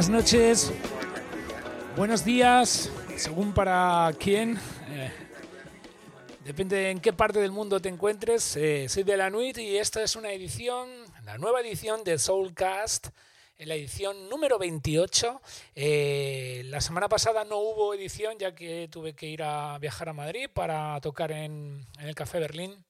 Buenas noches, buenos días, según para quién. Eh, depende en qué parte del mundo te encuentres. Eh, soy de la Nuit y esta es una edición, la nueva edición de Soulcast, en la edición número 28. Eh, la semana pasada no hubo edición ya que tuve que ir a viajar a Madrid para tocar en, en el Café Berlín.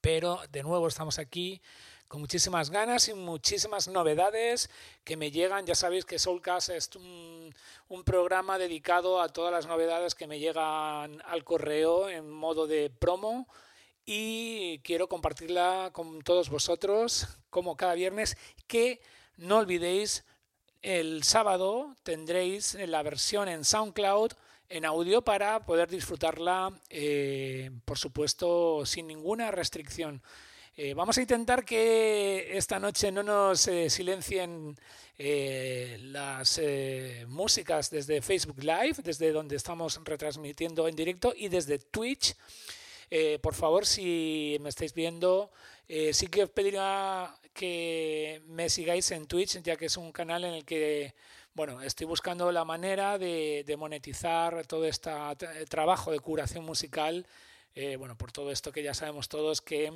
Pero de nuevo estamos aquí con muchísimas ganas y muchísimas novedades que me llegan. Ya sabéis que Soulcast es un, programa dedicado a todas las novedades que me llegan al correo en modo de promo y quiero compartirla con todos vosotros como cada viernes que no olvidéis el sábado tendréis la versión en SoundCloud en audio para poder disfrutarla, eh, por supuesto, sin ninguna restricción. Eh, vamos a intentar que esta noche no nos eh, silencien eh, las músicas desde Facebook Live, desde donde estamos retransmitiendo en directo, y desde Twitch. Por favor, si me estáis viendo, sí que os pediría que me sigáis en Twitch, ya que es un canal en el que bueno, estoy buscando la manera de, de monetizar todo este trabajo de curación musical. bueno, por todo esto que ya sabemos todos que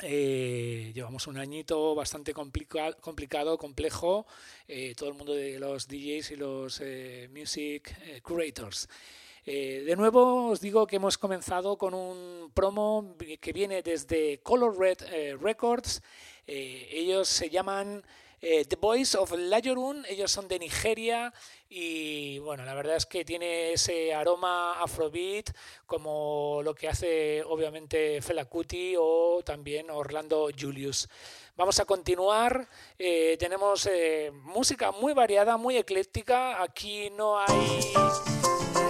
eh, llevamos un añito bastante complica complicado, complejo, eh, todo el mundo de los DJs y los eh, music curators. De nuevo os digo que hemos comenzado con un promo que viene desde Color Red Records. ellos se llaman The Boys of Layorun, ellos son de Nigeria y bueno, la verdad es que tiene ese aroma afrobeat como lo que hace obviamente Fela Kuti o también Orlando Julius. Vamos a continuar, eh, tenemos eh, música muy variada, muy ecléctica, aquí no hay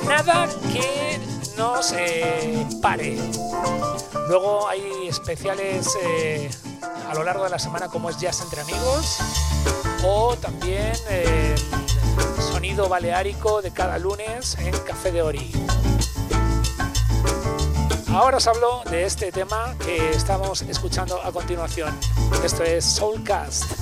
nada que nos eh, pare. Luego hay especiales eh, a lo largo de la semana como es Jazz entre Amigos o también eh, sonido baleárico de cada lunes en Café de Ori. Ahora os hablo de este tema que estamos escuchando a continuación. Esto es Soulcast.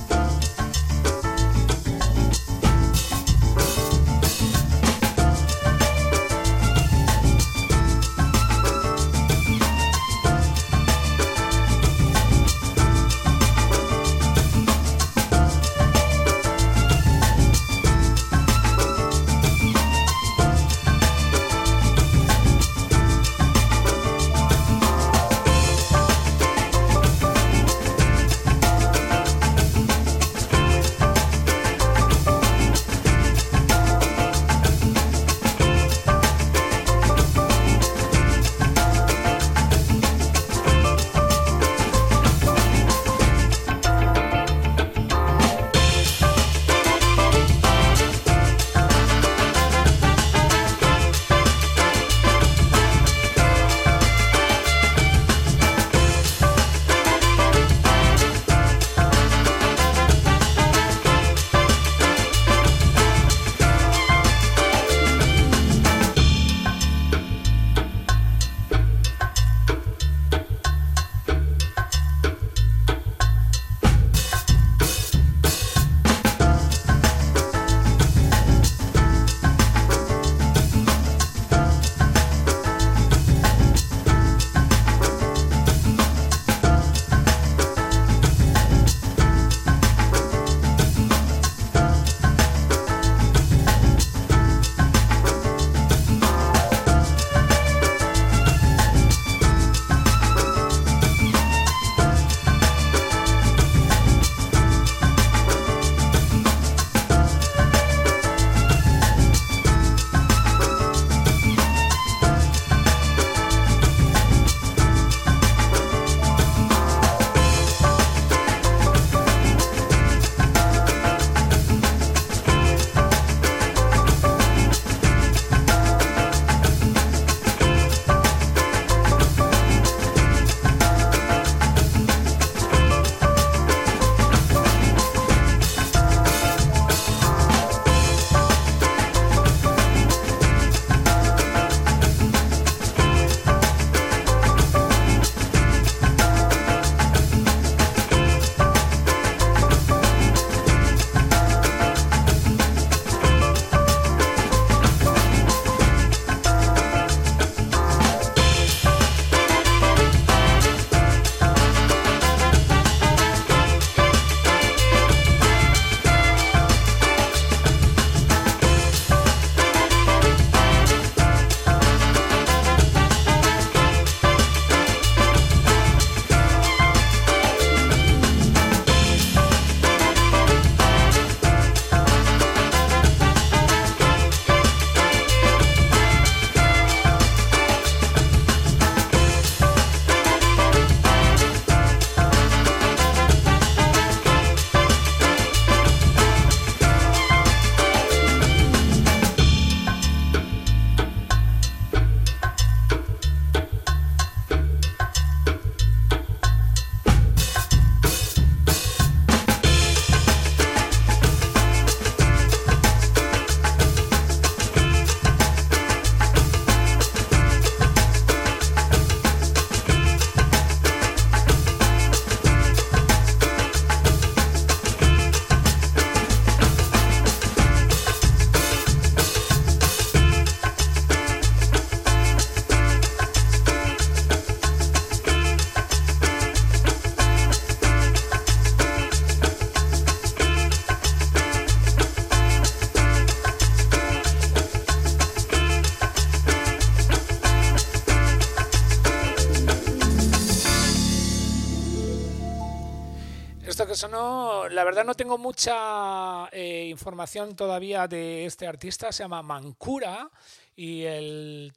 La verdad no tengo mucha eh, información todavía de este artista, se llama Mancura y el,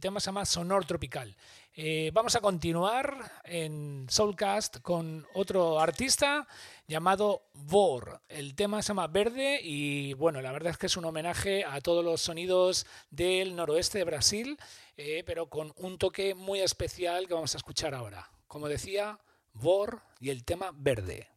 tema se llama Sonor Tropical. Eh, vamos a continuar en Soulcast con otro artista llamado Vor. El tema se llama Verde y bueno, la verdad es que es un homenaje a todos los sonidos del noroeste de Brasil, eh, pero con un toque muy especial que vamos a escuchar ahora. Como decía, Vor y el tema Verde.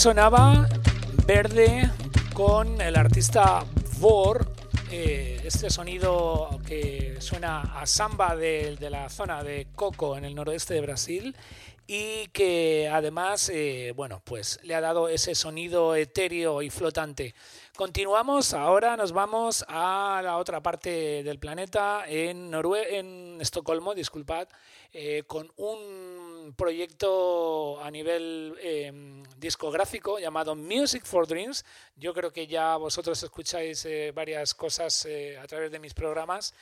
Sonaba Verde con el artista Vor, eh, este sonido que suena a samba de, la zona de Coco en el noroeste de Brasil y que además, eh, bueno, pues le ha dado ese sonido etéreo y flotante. Continuamos, ahora nos vamos a la otra parte del planeta, en, en Estocolmo, disculpad, eh, con un proyecto a nivel em, discográfico llamado Music for Dreams. Yo creo que ya vosotros escucháis eh, varias cosas eh, a través de mis programas.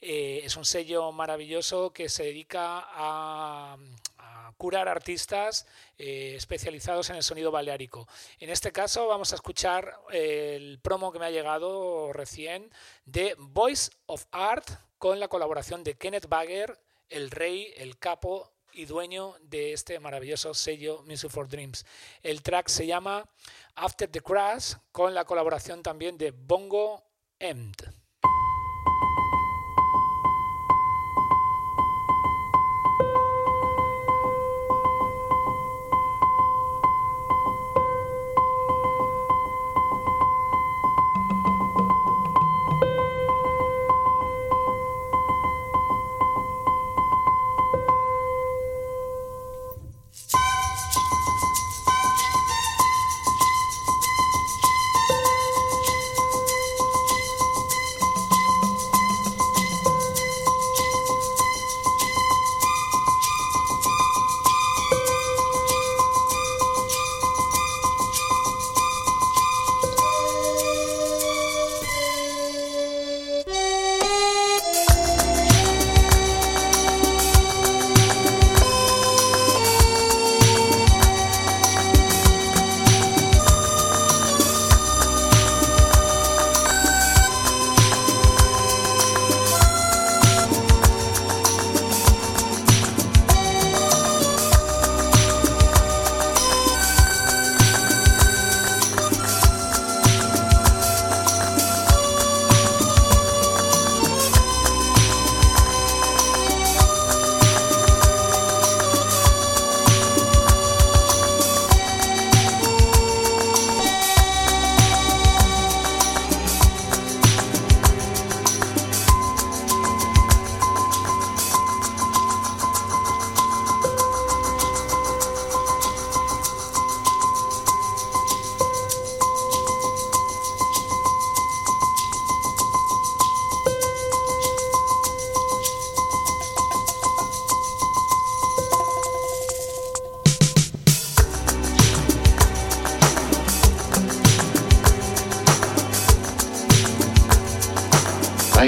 es un sello maravilloso que se dedica a, curar artistas especializados en el sonido baleárico. En este caso vamos a escuchar el promo que me ha llegado recién de Voice of Art con la colaboración de Kenneth Bagger, el rey, el capo y dueño de este maravilloso sello Music for Dreams. El track se llama After the Crash con la colaboración también de Bongo End.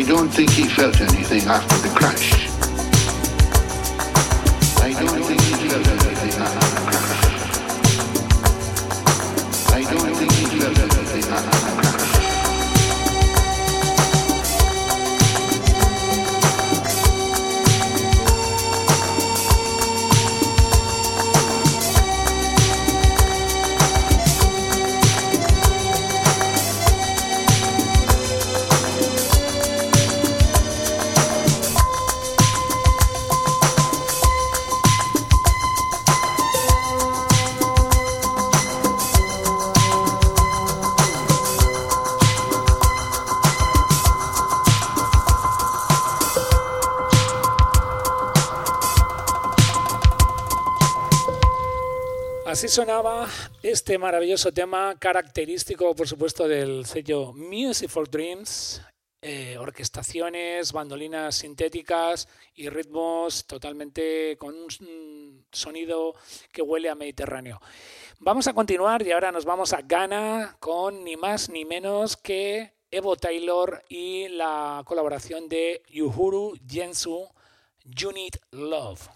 Don't think he felt anything after the crash. Así sonaba este maravilloso tema, característico, por supuesto, del sello Music for Dreams. Eh, orquestaciones, bandolinas sintéticas y ritmos totalmente con un sonido que huele a Mediterráneo. Vamos a continuar y ahora nos vamos a Ghana con ni más ni menos que Evo Taylor y la colaboración de Yuhuru Jensu, Unit Love.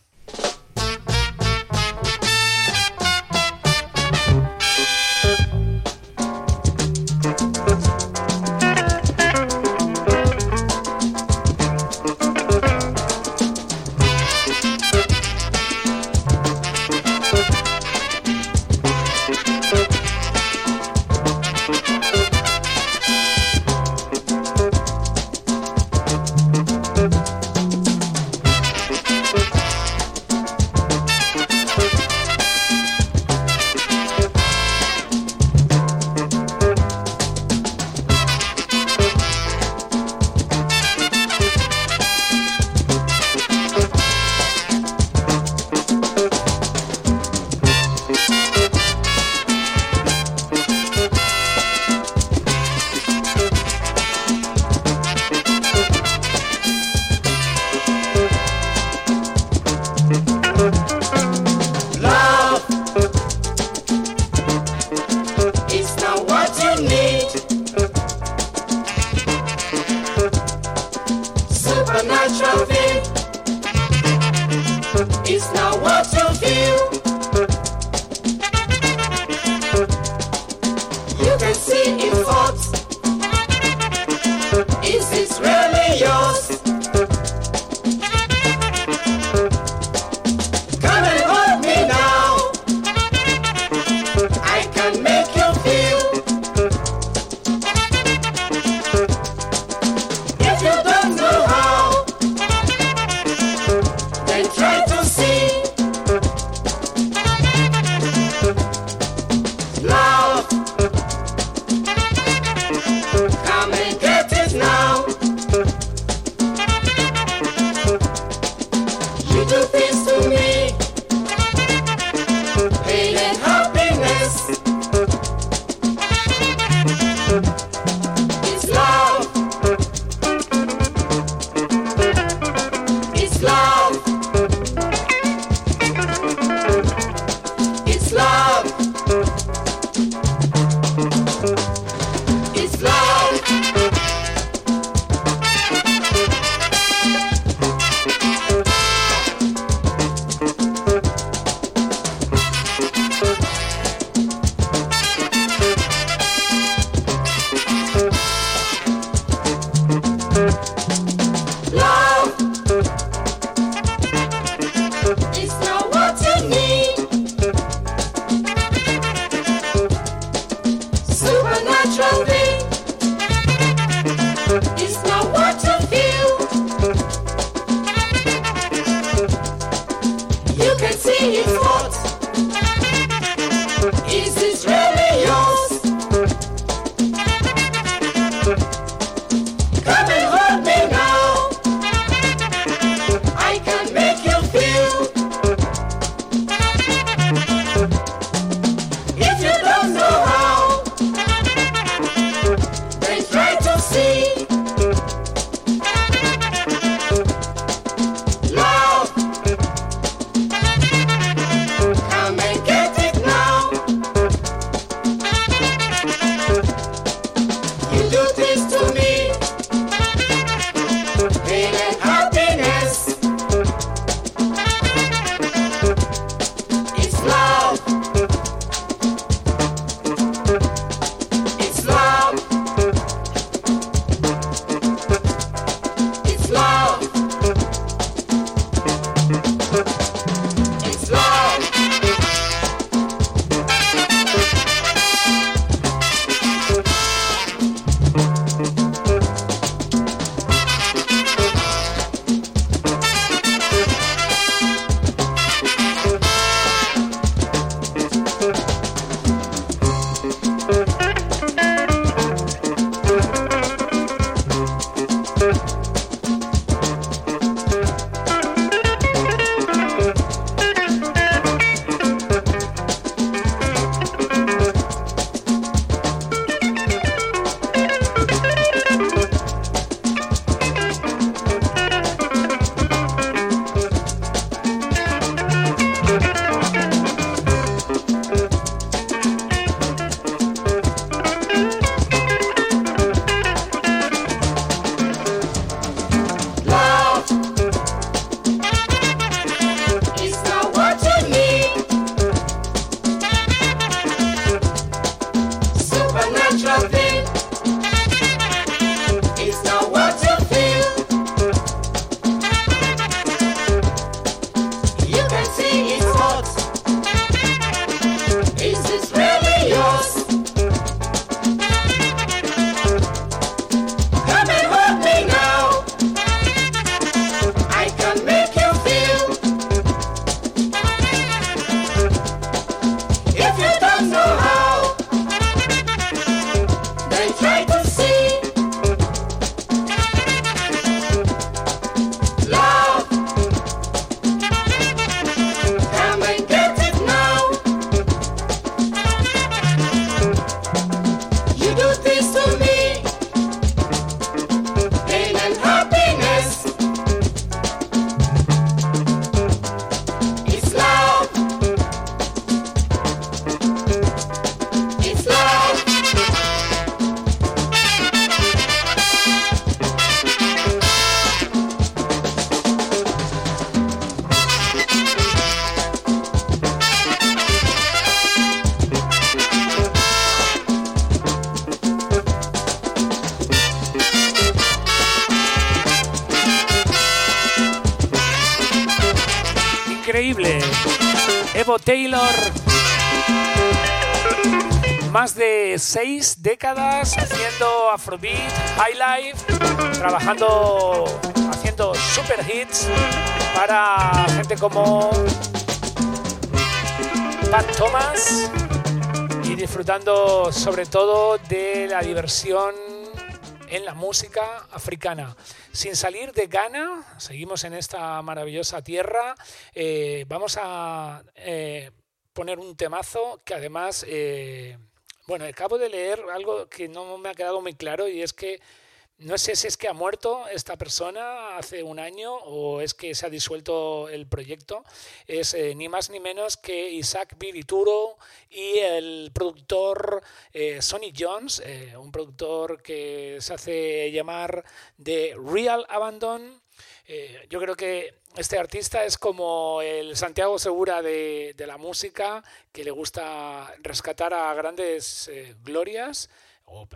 Más de seis décadas haciendo Afrobeat, High Life, trabajando, haciendo super hits para gente como Pat Thomas y disfrutando sobre todo de la diversión en la música africana. Sin salir de Ghana, seguimos en esta maravillosa tierra, eh, vamos a eh, poner un temazo que además, eh, bueno, acabo de leer algo que no me ha quedado muy claro y es que no sé si es que ha muerto esta persona hace un año o es que se ha disuelto el proyecto. Es eh, ni más ni menos que Isaac Vivituro y el productor eh, Sonny Jones, eh, un productor que se hace llamar de Real Abandon. yo creo que este artista es como el Santiago Segura de, la música, que le gusta rescatar a grandes glorias o,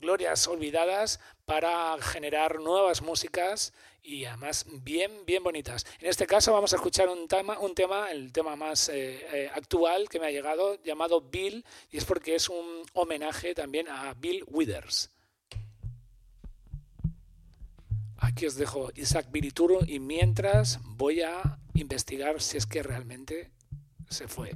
glorias olvidadas para generar nuevas músicas y además bien, bien bonitas. En este caso vamos a escuchar un tema, un tema el tema más eh, eh, actual que me ha llegado, llamado Bill, y es porque es un homenaje también a Bill Withers. Aquí os dejo Isaac Virituro y mientras voy a investigar si es que realmente se fue.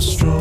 strong.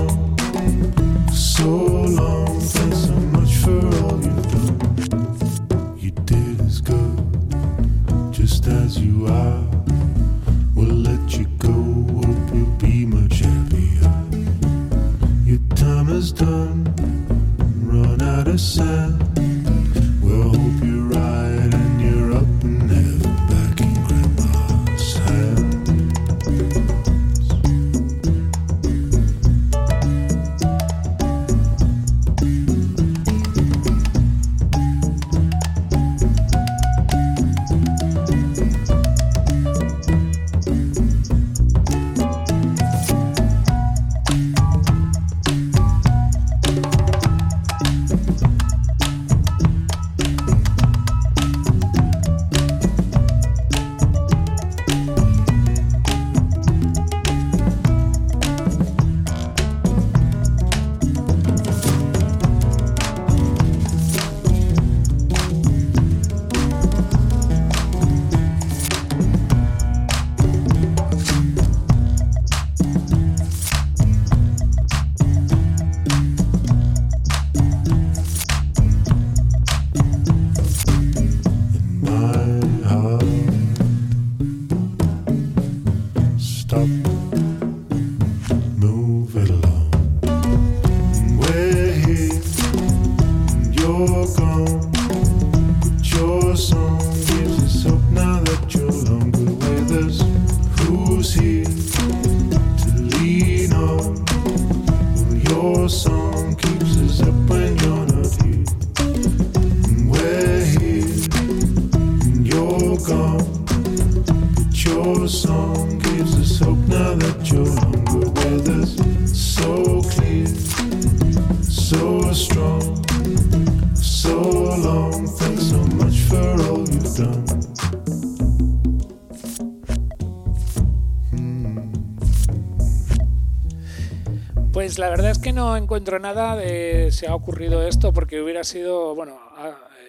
Encuentro nada de se ha ocurrido esto porque hubiera sido, bueno,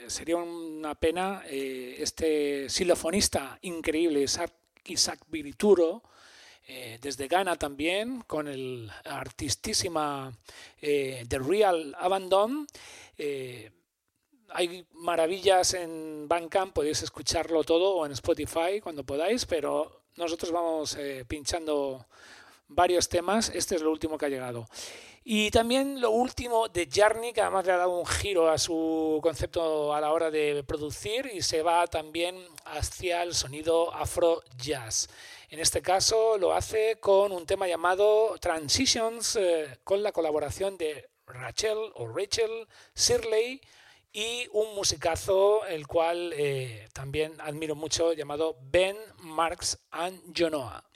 sería una pena eh, este silofonista increíble, Isaac, Isaac Virituro, eh, desde Ghana también, con el artistísima eh, The Real Abandon. hay maravillas en Bandcamp, podéis escucharlo todo o en Spotify cuando podáis, pero nosotros vamos pinchando varios temas. Este es lo último que ha llegado. Y también lo último de Jarny, que además le ha dado un giro a su concepto a la hora de producir y se va también hacia el sonido afro jazz. En este caso lo hace con un tema llamado Transitions, eh, con la colaboración de Rachel o Rachel Sirley y un musicazo el cual eh, también admiro mucho llamado Ben Marks and Jonoa.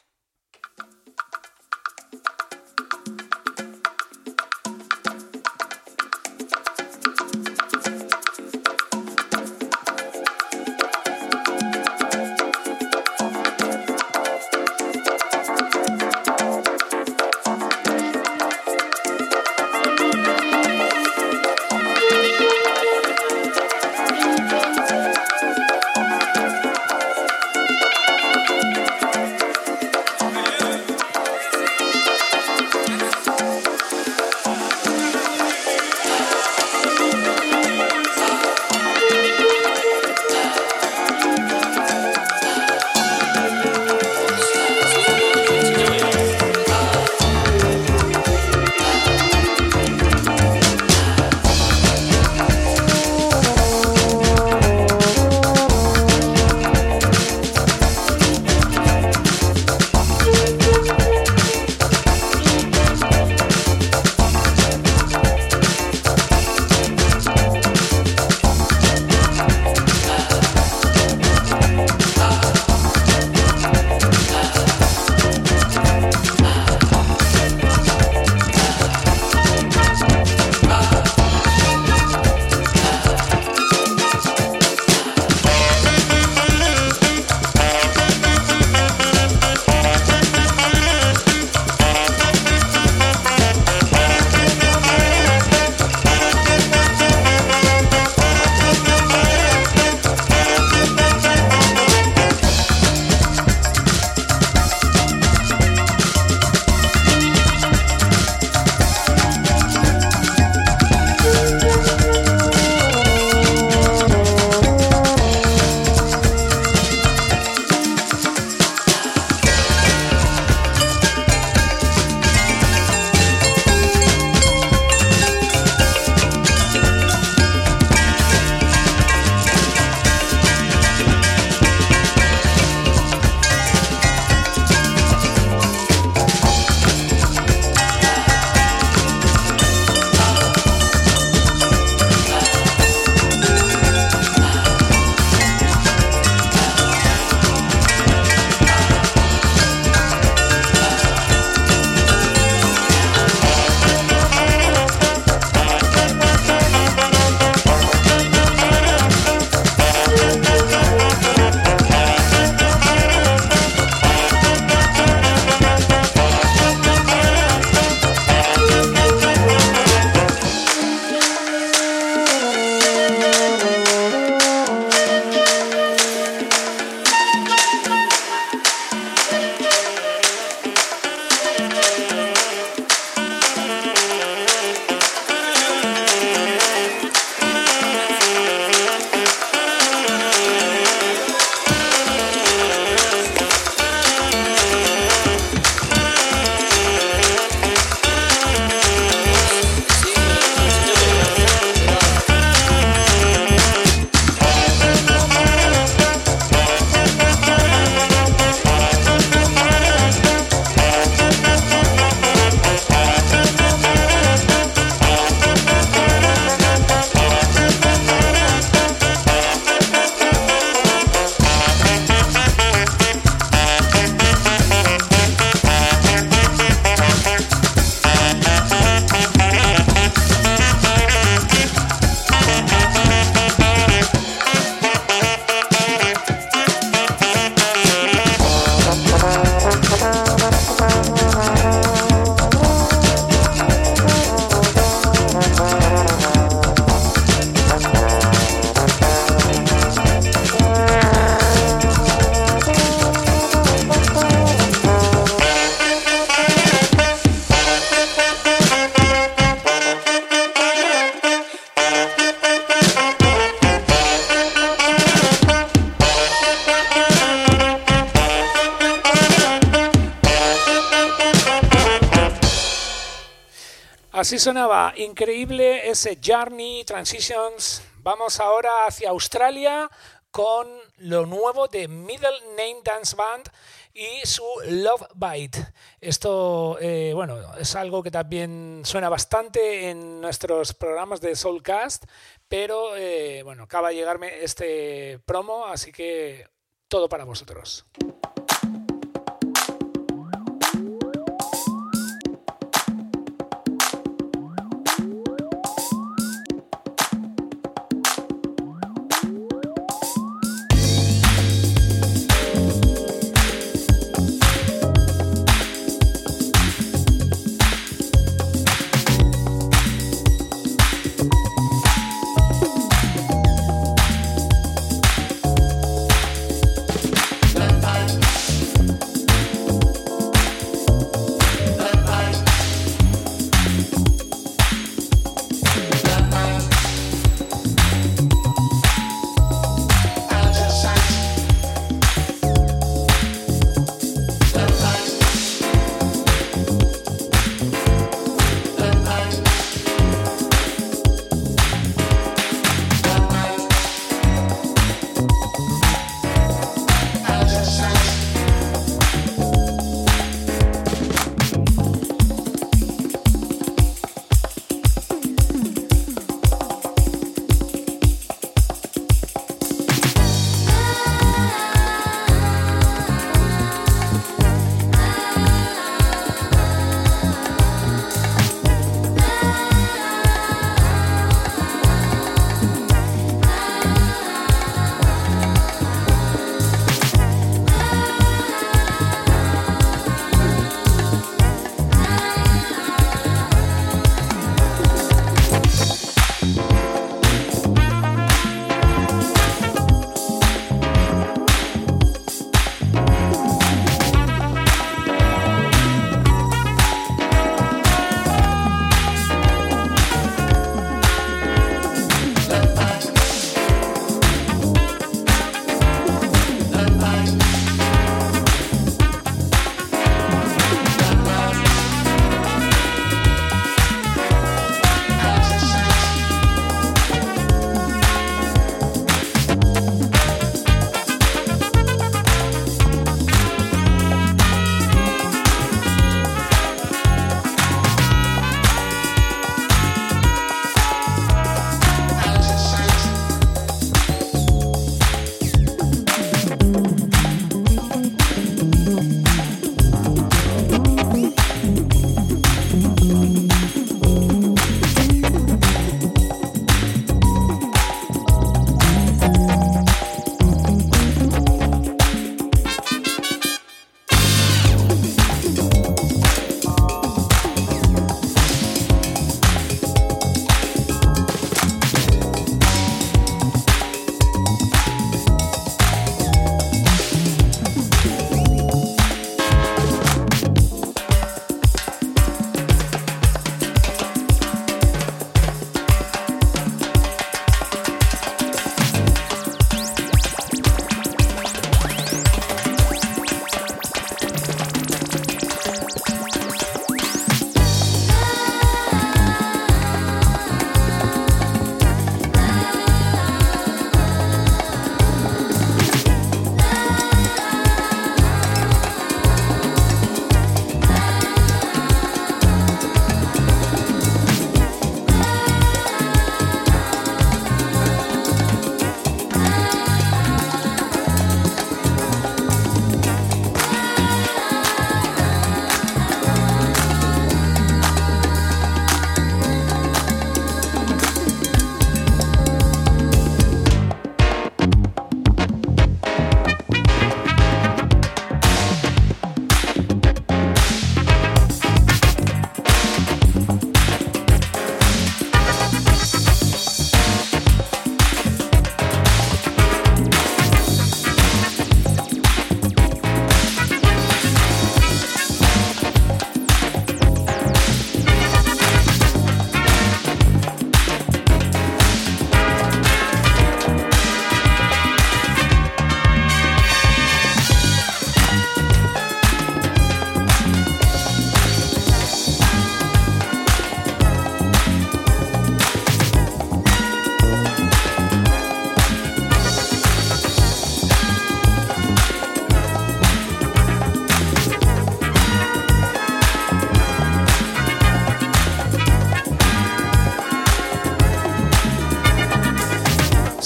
Así sonaba, increíble ese Journey Transitions. Vamos ahora hacia Australia con lo nuevo de Middle Name Dance Band y su Love Bite. Esto, eh, bueno, es algo que también suena bastante en nuestros programas de Soulcast, pero eh, bueno, acaba de llegarme este promo, así que todo para vosotros.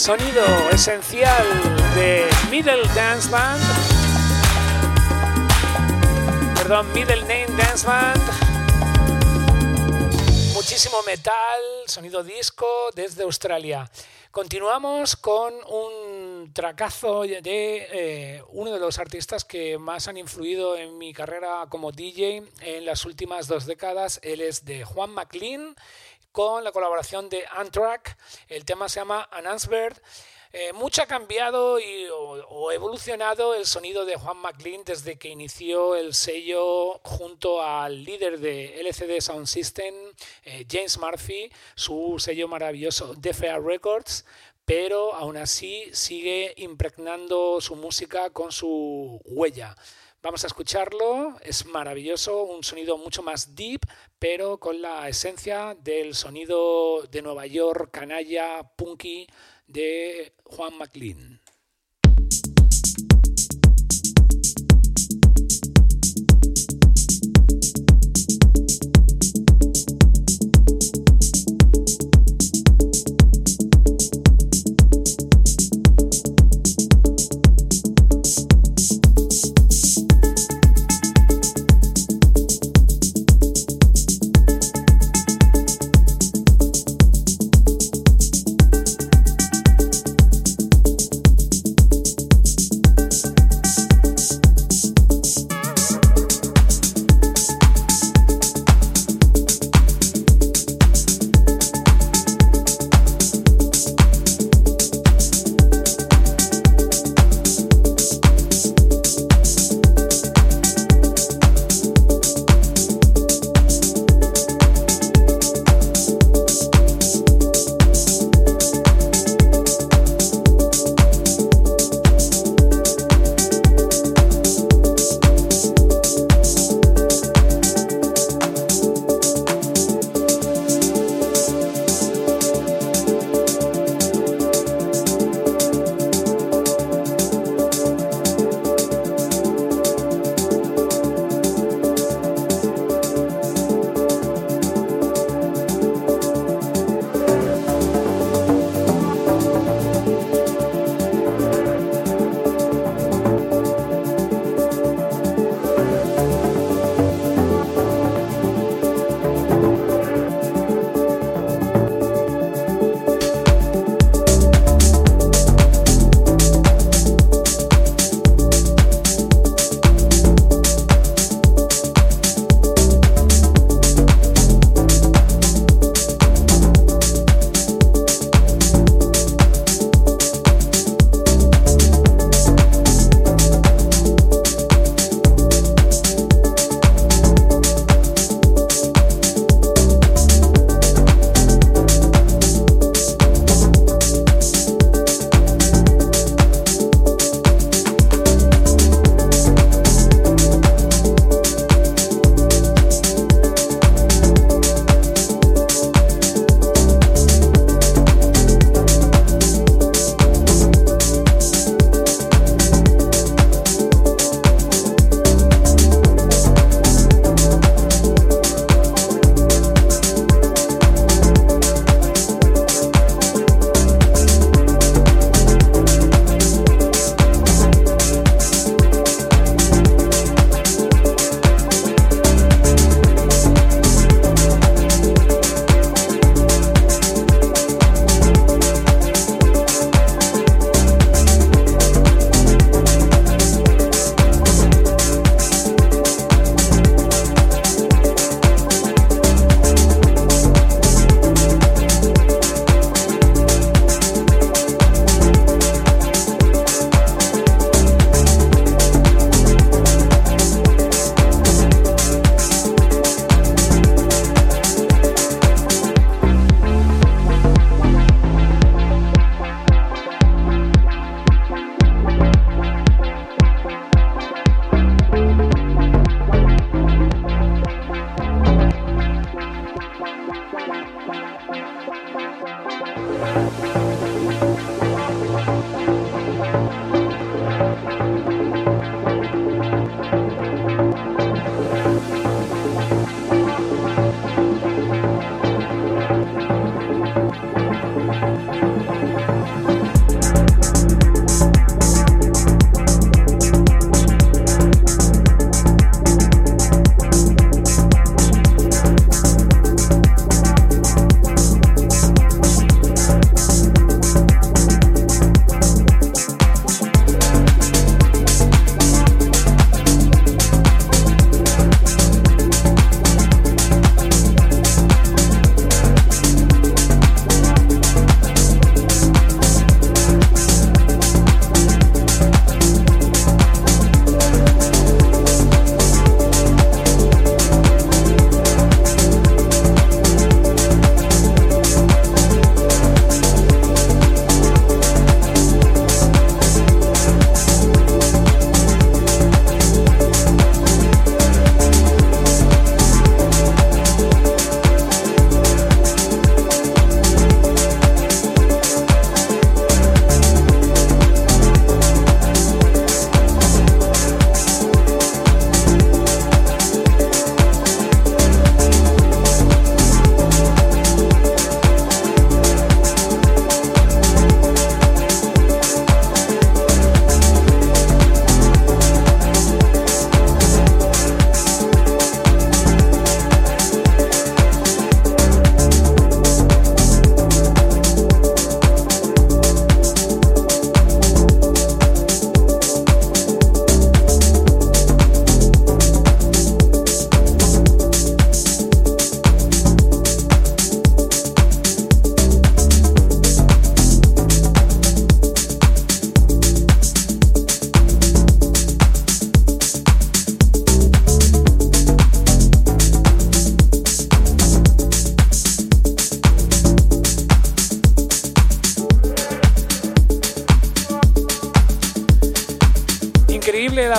Sonido esencial de Middle Dance Band. Perdón, Middle Name Dance Band. Muchísimo metal, sonido disco desde Australia. Continuamos con un tracazo de eh, uno de los artistas que más han influido en mi carrera como DJ en las últimas dos décadas. Él es de Juan McLean con la colaboración de Antrack. El tema se llama Announcebird. Eh, mucho ha cambiado y, o, evolucionado el sonido de Juan McLean desde que inició el sello junto al líder de LCD Sound System, eh, James Murphy, su sello maravilloso DFA Records, pero aún así sigue impregnando su música con su huella. Vamos a escucharlo, es maravilloso, un sonido mucho más deep, pero con la esencia del sonido de Nueva York, canalla, punky de Juan McLean.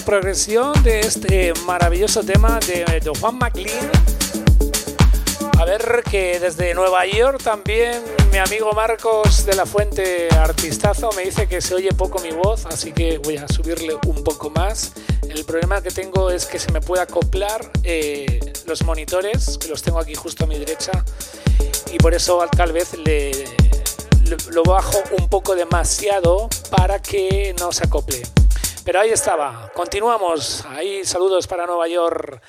Progresión de este maravilloso tema de, de Juan McLean. A ver que desde Nueva York también mi amigo Marcos de la Fuente Artistazo me dice que se oye poco mi voz, así que voy a subirle un poco más. El problema que tengo es que se me puede acoplar eh, los monitores, que los tengo aquí justo a mi derecha, y por eso tal vez le, lo bajo un poco demasiado para que no se acople. Pero ahí estaba, continuamos. Ahí saludos para Nueva York.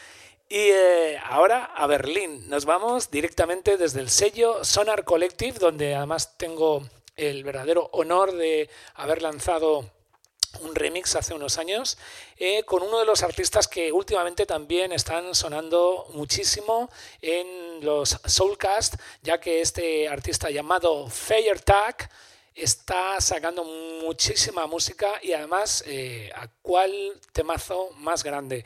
Y eh, ahora a Berlín. Nos vamos directamente desde el sello Sonar Collective, donde además tengo el verdadero honor de haber lanzado un remix hace unos años eh, con uno de los artistas que últimamente también están sonando muchísimo en los Soulcast, ya que este artista llamado Tag está sacando muchísima música y además eh, a cuál temazo más grande.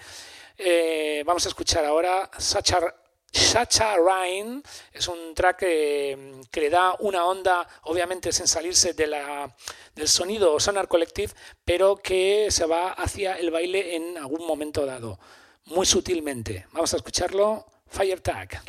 Eh, vamos a escuchar ahora Sacha, Sacha Ryan. Es un track que, le da una onda, obviamente sin salirse de la, del sonido Sonar Collective, pero que se va hacia el baile en algún momento dado, muy sutilmente. Vamos a escucharlo. Fire Tag.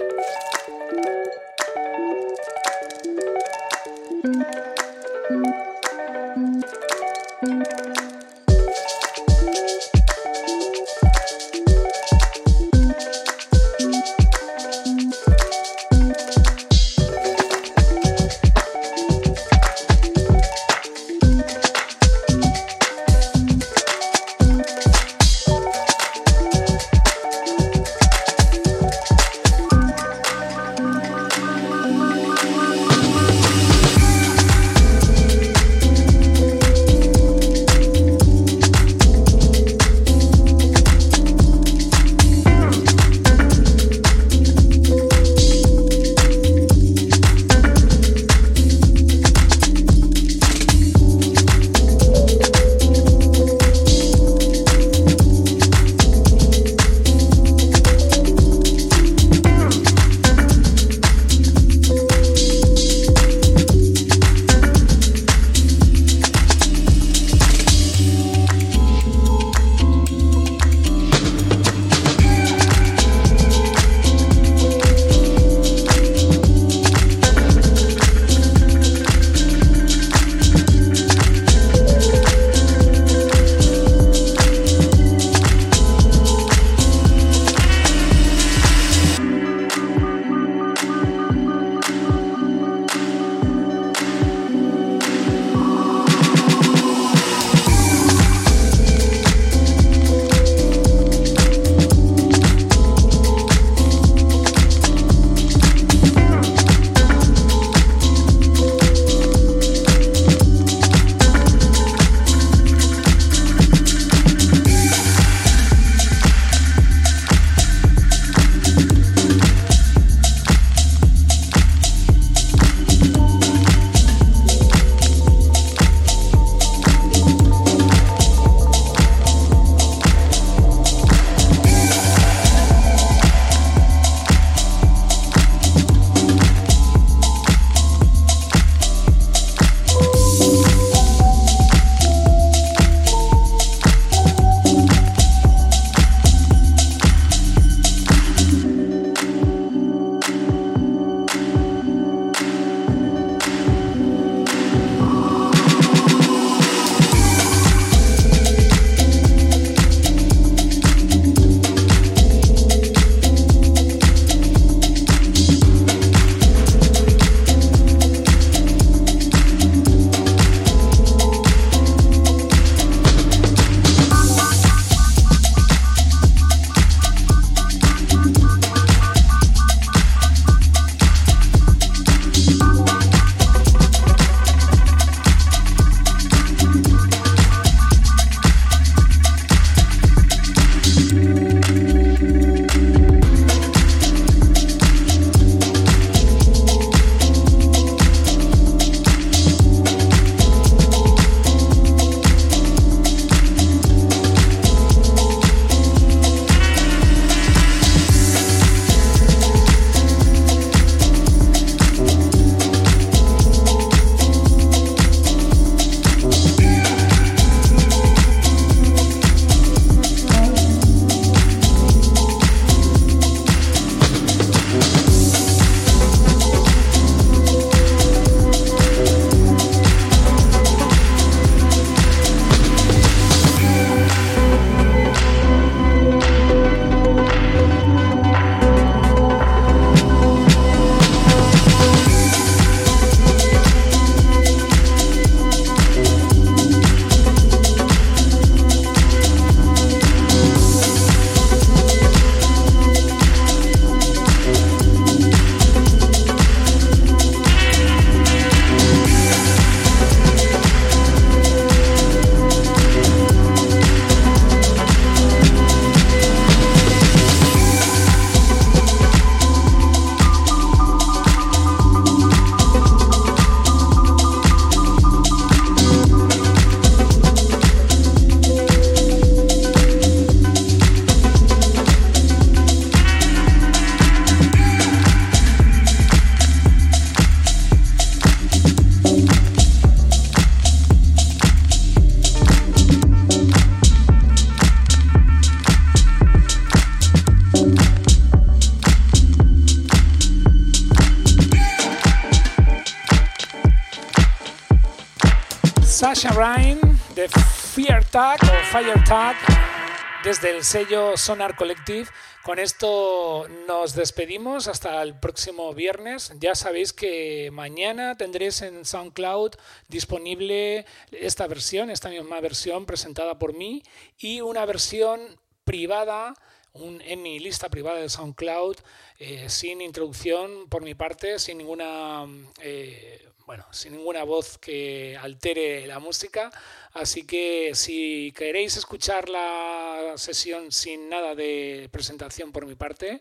Desde el sello Sonar Collective. Con esto nos despedimos hasta el próximo viernes. Ya sabéis que mañana tendréis en SoundCloud disponible esta versión, esta misma versión presentada por mí y una versión privada en mi lista privada de SoundCloud eh, sin introducción por mi parte, sin ninguna eh, bueno, sin ninguna voz que altere la música. Así que si queréis escuchar la sesión sin nada de presentación por mi parte,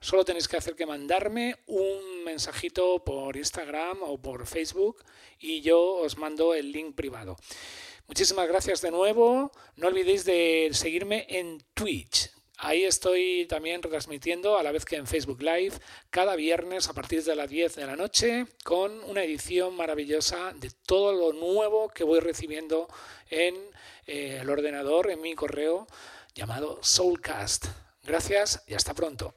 solo tenéis que hacer que mandarme un mensajito por Instagram o por Facebook y yo os mando el link privado. Muchísimas gracias de nuevo. No olvidéis de seguirme en Twitch. Ahí estoy también retransmitiendo a la vez que en Facebook Live cada viernes a partir de las 10 de la noche con una edición maravillosa de todo lo nuevo que voy recibiendo en eh, el ordenador, en mi correo llamado Soulcast. Gracias y hasta pronto.